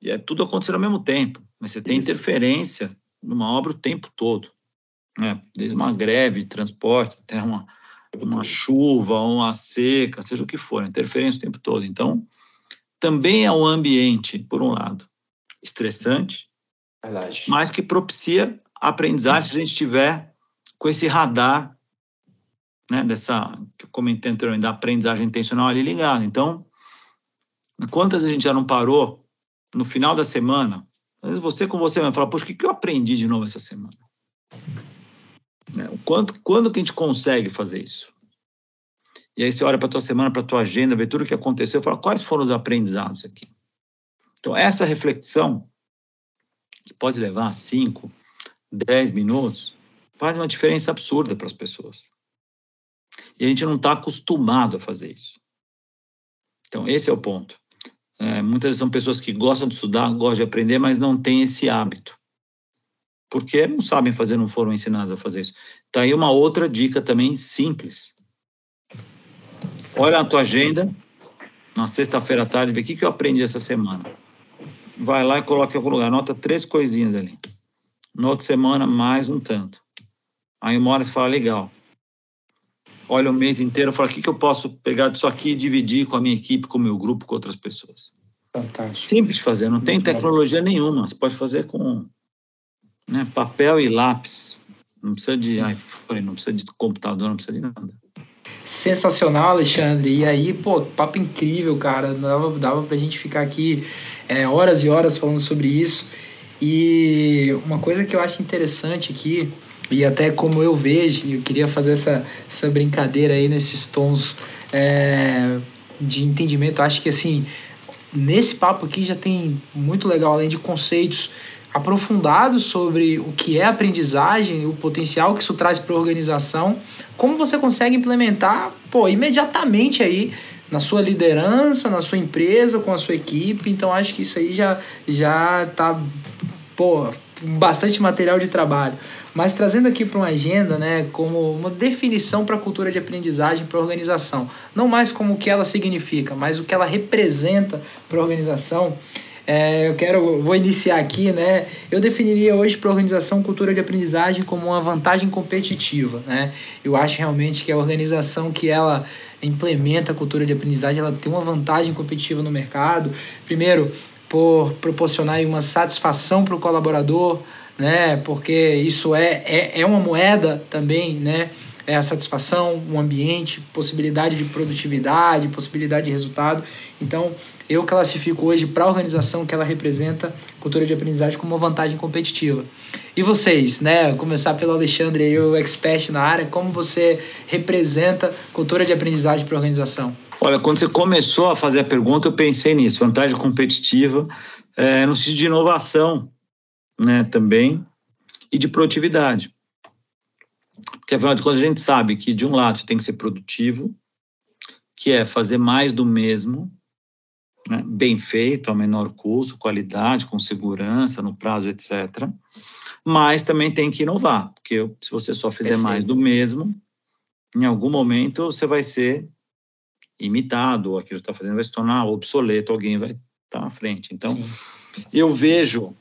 E é tudo acontecendo ao mesmo tempo. Mas você tem Isso. interferência numa obra o tempo todo. Né? Desde uma greve de transporte até uma, uma chuva, uma seca, seja o que for. Interferência o tempo todo. Então também é um ambiente, por um lado, estressante, Verdade. mas que propicia a aprendizagem se a gente tiver com esse radar, né, dessa, que eu comentei anteriormente, da aprendizagem intencional ali ligado. Então, quantas a gente já não parou no final da semana, às vezes você com você vai falar, poxa, o que, eu aprendi de novo essa semana? Né, quando, quando que a gente consegue fazer isso? E aí você olha para a tua semana, para a tua agenda, vê tudo o que aconteceu, fala quais foram os aprendizados aqui. Então, essa reflexão, que pode levar 5, 10 minutos, faz uma diferença absurda para as pessoas. E a gente não está acostumado a fazer isso. Então, esse é o ponto. É, muitas são pessoas que gostam de estudar, gostam de aprender, mas não têm esse hábito. Porque não sabem fazer, não foram ensinados a fazer isso. Está aí uma outra dica também simples olha na tua agenda, na sexta-feira à tarde, vê o que, que eu aprendi essa semana. Vai lá e coloca em algum lugar, anota três coisinhas ali. Na outra semana, mais um tanto. Aí uma hora você fala, legal. Olha o mês inteiro, fala, o que, que eu posso pegar disso aqui e dividir com a minha equipe, com o meu grupo, com outras pessoas. Fantástico. Simples de fazer, não tem tecnologia nenhuma. Você pode fazer com né, papel e lápis. Não precisa de iPhone, não precisa de computador, não precisa de nada. Sensacional, Alexandre. E aí, pô, papo incrível, cara. Dava, dava pra gente ficar aqui é, horas e horas falando sobre isso. E uma coisa que eu acho interessante aqui, e até como eu vejo, eu queria fazer essa, essa brincadeira aí nesses tons é, de entendimento. Acho que assim, nesse papo aqui já tem muito legal, além de conceitos aprofundado sobre o que é aprendizagem, o potencial que isso traz para a organização, como você consegue implementar, pô, imediatamente aí na sua liderança, na sua empresa, com a sua equipe. Então acho que isso aí já já tá pô, bastante material de trabalho. Mas trazendo aqui para uma agenda, né, como uma definição para a cultura de aprendizagem para a organização, não mais como o que ela significa, mas o que ela representa para a organização. É, eu quero, vou iniciar aqui, né? Eu definiria hoje para a organização cultura de aprendizagem como uma vantagem competitiva, né? Eu acho realmente que a organização que ela implementa a cultura de aprendizagem, ela tem uma vantagem competitiva no mercado. Primeiro, por proporcionar uma satisfação para o colaborador, né? Porque isso é, é, é uma moeda também, né? É a satisfação, o ambiente, possibilidade de produtividade, possibilidade de resultado. Então, eu classifico hoje para a organização que ela representa cultura de aprendizagem como uma vantagem competitiva. E vocês, né? Começar pelo Alexandre aí, o expert na área, como você representa cultura de aprendizagem para a organização? Olha, quando você começou a fazer a pergunta, eu pensei nisso, vantagem competitiva, é, no sentido de inovação, né, também, e de produtividade. Porque, afinal de contas, a gente sabe que, de um lado, você tem que ser produtivo, que é fazer mais do mesmo, né, bem feito, ao menor custo, qualidade, com segurança, no prazo, etc. Mas também tem que inovar, porque se você só fizer Perfeito. mais do mesmo, em algum momento você vai ser imitado, aquilo que está fazendo vai se tornar obsoleto, alguém vai estar tá na frente. Então, Sim. eu vejo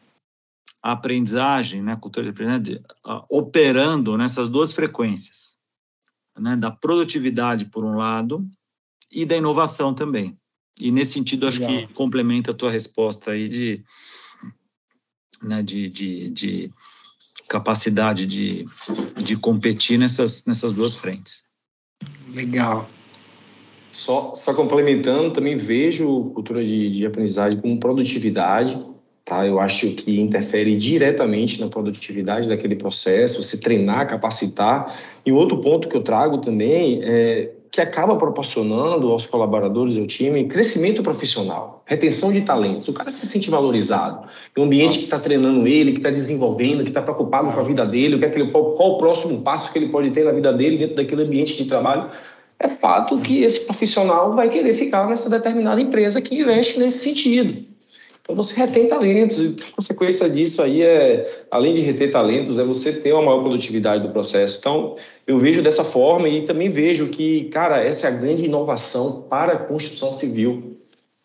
a aprendizagem, né, a cultura de aprendizagem, operando nessas duas frequências, né, da produtividade por um lado e da inovação também. E nesse sentido, acho Legal. que complementa a tua resposta aí de, né, de, de, de capacidade de, de competir nessas, nessas duas frentes. Legal. Só, só complementando, também vejo cultura de, de aprendizagem como produtividade, tá? Eu acho que interfere diretamente na produtividade daquele processo, você treinar, capacitar. E outro ponto que eu trago também é que acaba proporcionando aos colaboradores e ao time crescimento profissional, retenção de talentos. O cara se sente valorizado. Um ambiente que está treinando ele, que está desenvolvendo, que está preocupado com a vida dele, o que é qual, qual o próximo passo que ele pode ter na vida dele dentro daquele ambiente de trabalho. É fato que esse profissional vai querer ficar nessa determinada empresa que investe nesse sentido. Então você retém talentos, e a consequência disso aí é, além de reter talentos, é você ter uma maior produtividade do processo. Então, eu vejo dessa forma e também vejo que, cara, essa é a grande inovação para a construção civil.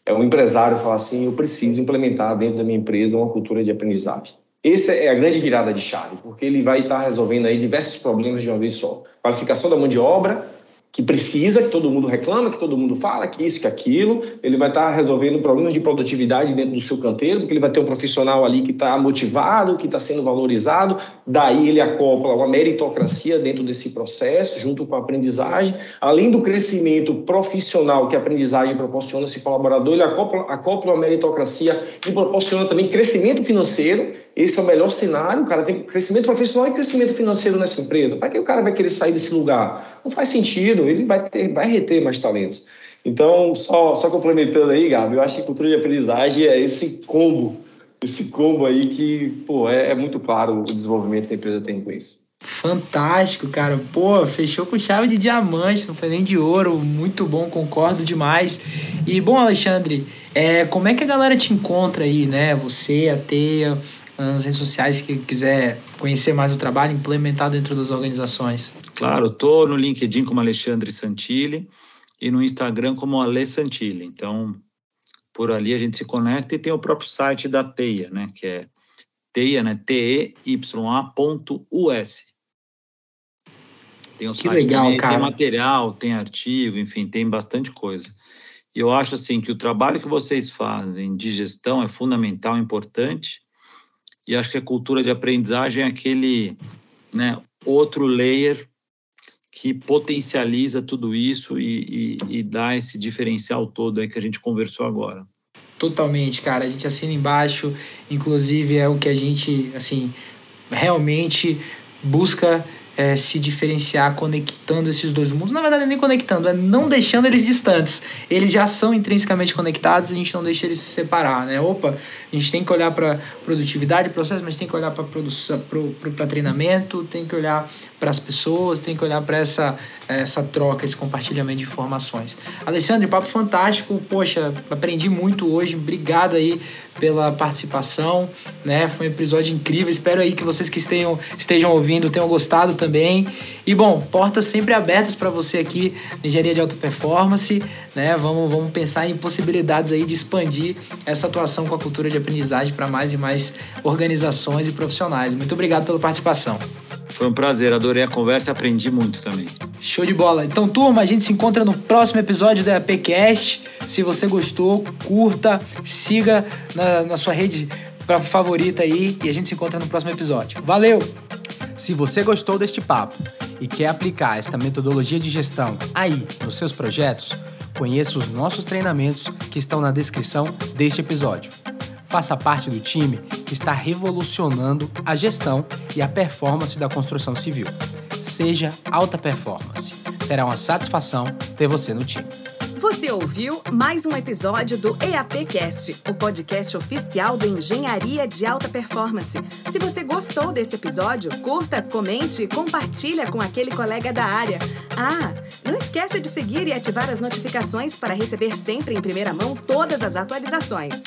É um empresário falar assim, eu preciso implementar dentro da minha empresa uma cultura de aprendizagem. Essa é a grande virada de chave, porque ele vai estar resolvendo aí diversos problemas de uma vez só. Qualificação da mão de obra, que precisa, que todo mundo reclama, que todo mundo fala, que isso, que aquilo. Ele vai estar resolvendo problemas de produtividade dentro do seu canteiro, porque ele vai ter um profissional ali que está motivado, que está sendo valorizado. Daí ele acopla uma meritocracia dentro desse processo, junto com a aprendizagem. Além do crescimento profissional que a aprendizagem proporciona a esse colaborador, ele acopla, acopla uma meritocracia e proporciona também crescimento financeiro esse é o melhor cenário, cara tem crescimento profissional e crescimento financeiro nessa empresa. Para que o cara vai querer sair desse lugar? Não faz sentido, ele vai, ter, vai reter mais talentos. Então, só, só complementando aí, Gabi, eu acho que cultura de aprendizagem é esse combo, esse combo aí que, pô, é, é muito claro o desenvolvimento que a empresa tem com isso. Fantástico, cara. Pô, fechou com chave de diamante, não foi nem de ouro. Muito bom, concordo demais. E, bom, Alexandre, é, como é que a galera te encontra aí, né? Você, a Teia, nas redes sociais que quiser conhecer mais o trabalho implementar dentro das organizações? Claro, estou no LinkedIn como Alexandre Santilli e no Instagram como Ale Santilli. Então, por ali a gente se conecta e tem o próprio site da Teia, né, que é teia, né, T-E-Y-A.us. Tem o que site legal, também, cara. tem material, tem artigo, enfim, tem bastante coisa. E eu acho assim que o trabalho que vocês fazem de gestão é fundamental, importante, e acho que a cultura de aprendizagem é aquele né, outro layer que potencializa tudo isso e, e, e dá esse diferencial todo aí que a gente conversou agora. Totalmente, cara. A gente assina embaixo, inclusive é o que a gente, assim, realmente busca é, se diferenciar conectando esses dois mundos. Na verdade, nem conectando, é não deixando eles distantes. Eles já são intrinsecamente conectados, a gente não deixa eles se separar, né? Opa, a gente tem que olhar para produtividade, processo, mas tem que olhar para produção, para treinamento, tem que olhar para as pessoas, tem que olhar para essa essa troca, esse compartilhamento de informações. Alexandre, papo fantástico, poxa, aprendi muito hoje. Obrigado aí pela participação, né? Foi um episódio incrível. Espero aí que vocês que estejam, estejam ouvindo tenham gostado também. E bom, portas sempre abertas para você aqui na Engenharia de Alta Performance, né? Vamos, vamos pensar em possibilidades aí de expandir essa atuação com a cultura de aprendizagem para mais e mais organizações e profissionais. Muito obrigado pela participação. Foi um prazer, adorei a conversa e aprendi muito também. Show de bola. Então, turma, a gente se encontra no próximo episódio da APCast. Se você gostou, curta, siga na, na sua rede favorita aí e a gente se encontra no próximo episódio. Valeu! Se você gostou deste papo e quer aplicar esta metodologia de gestão aí nos seus projetos, conheça os nossos treinamentos que estão na descrição deste episódio. Faça parte do time que está revolucionando a gestão e a performance da construção civil. Seja alta performance. Será uma satisfação ter você no time. Você ouviu mais um episódio do EAPcast, o podcast oficial da Engenharia de Alta Performance. Se você gostou desse episódio, curta, comente e compartilha com aquele colega da área. Ah, não esqueça de seguir e ativar as notificações para receber sempre em primeira mão todas as atualizações.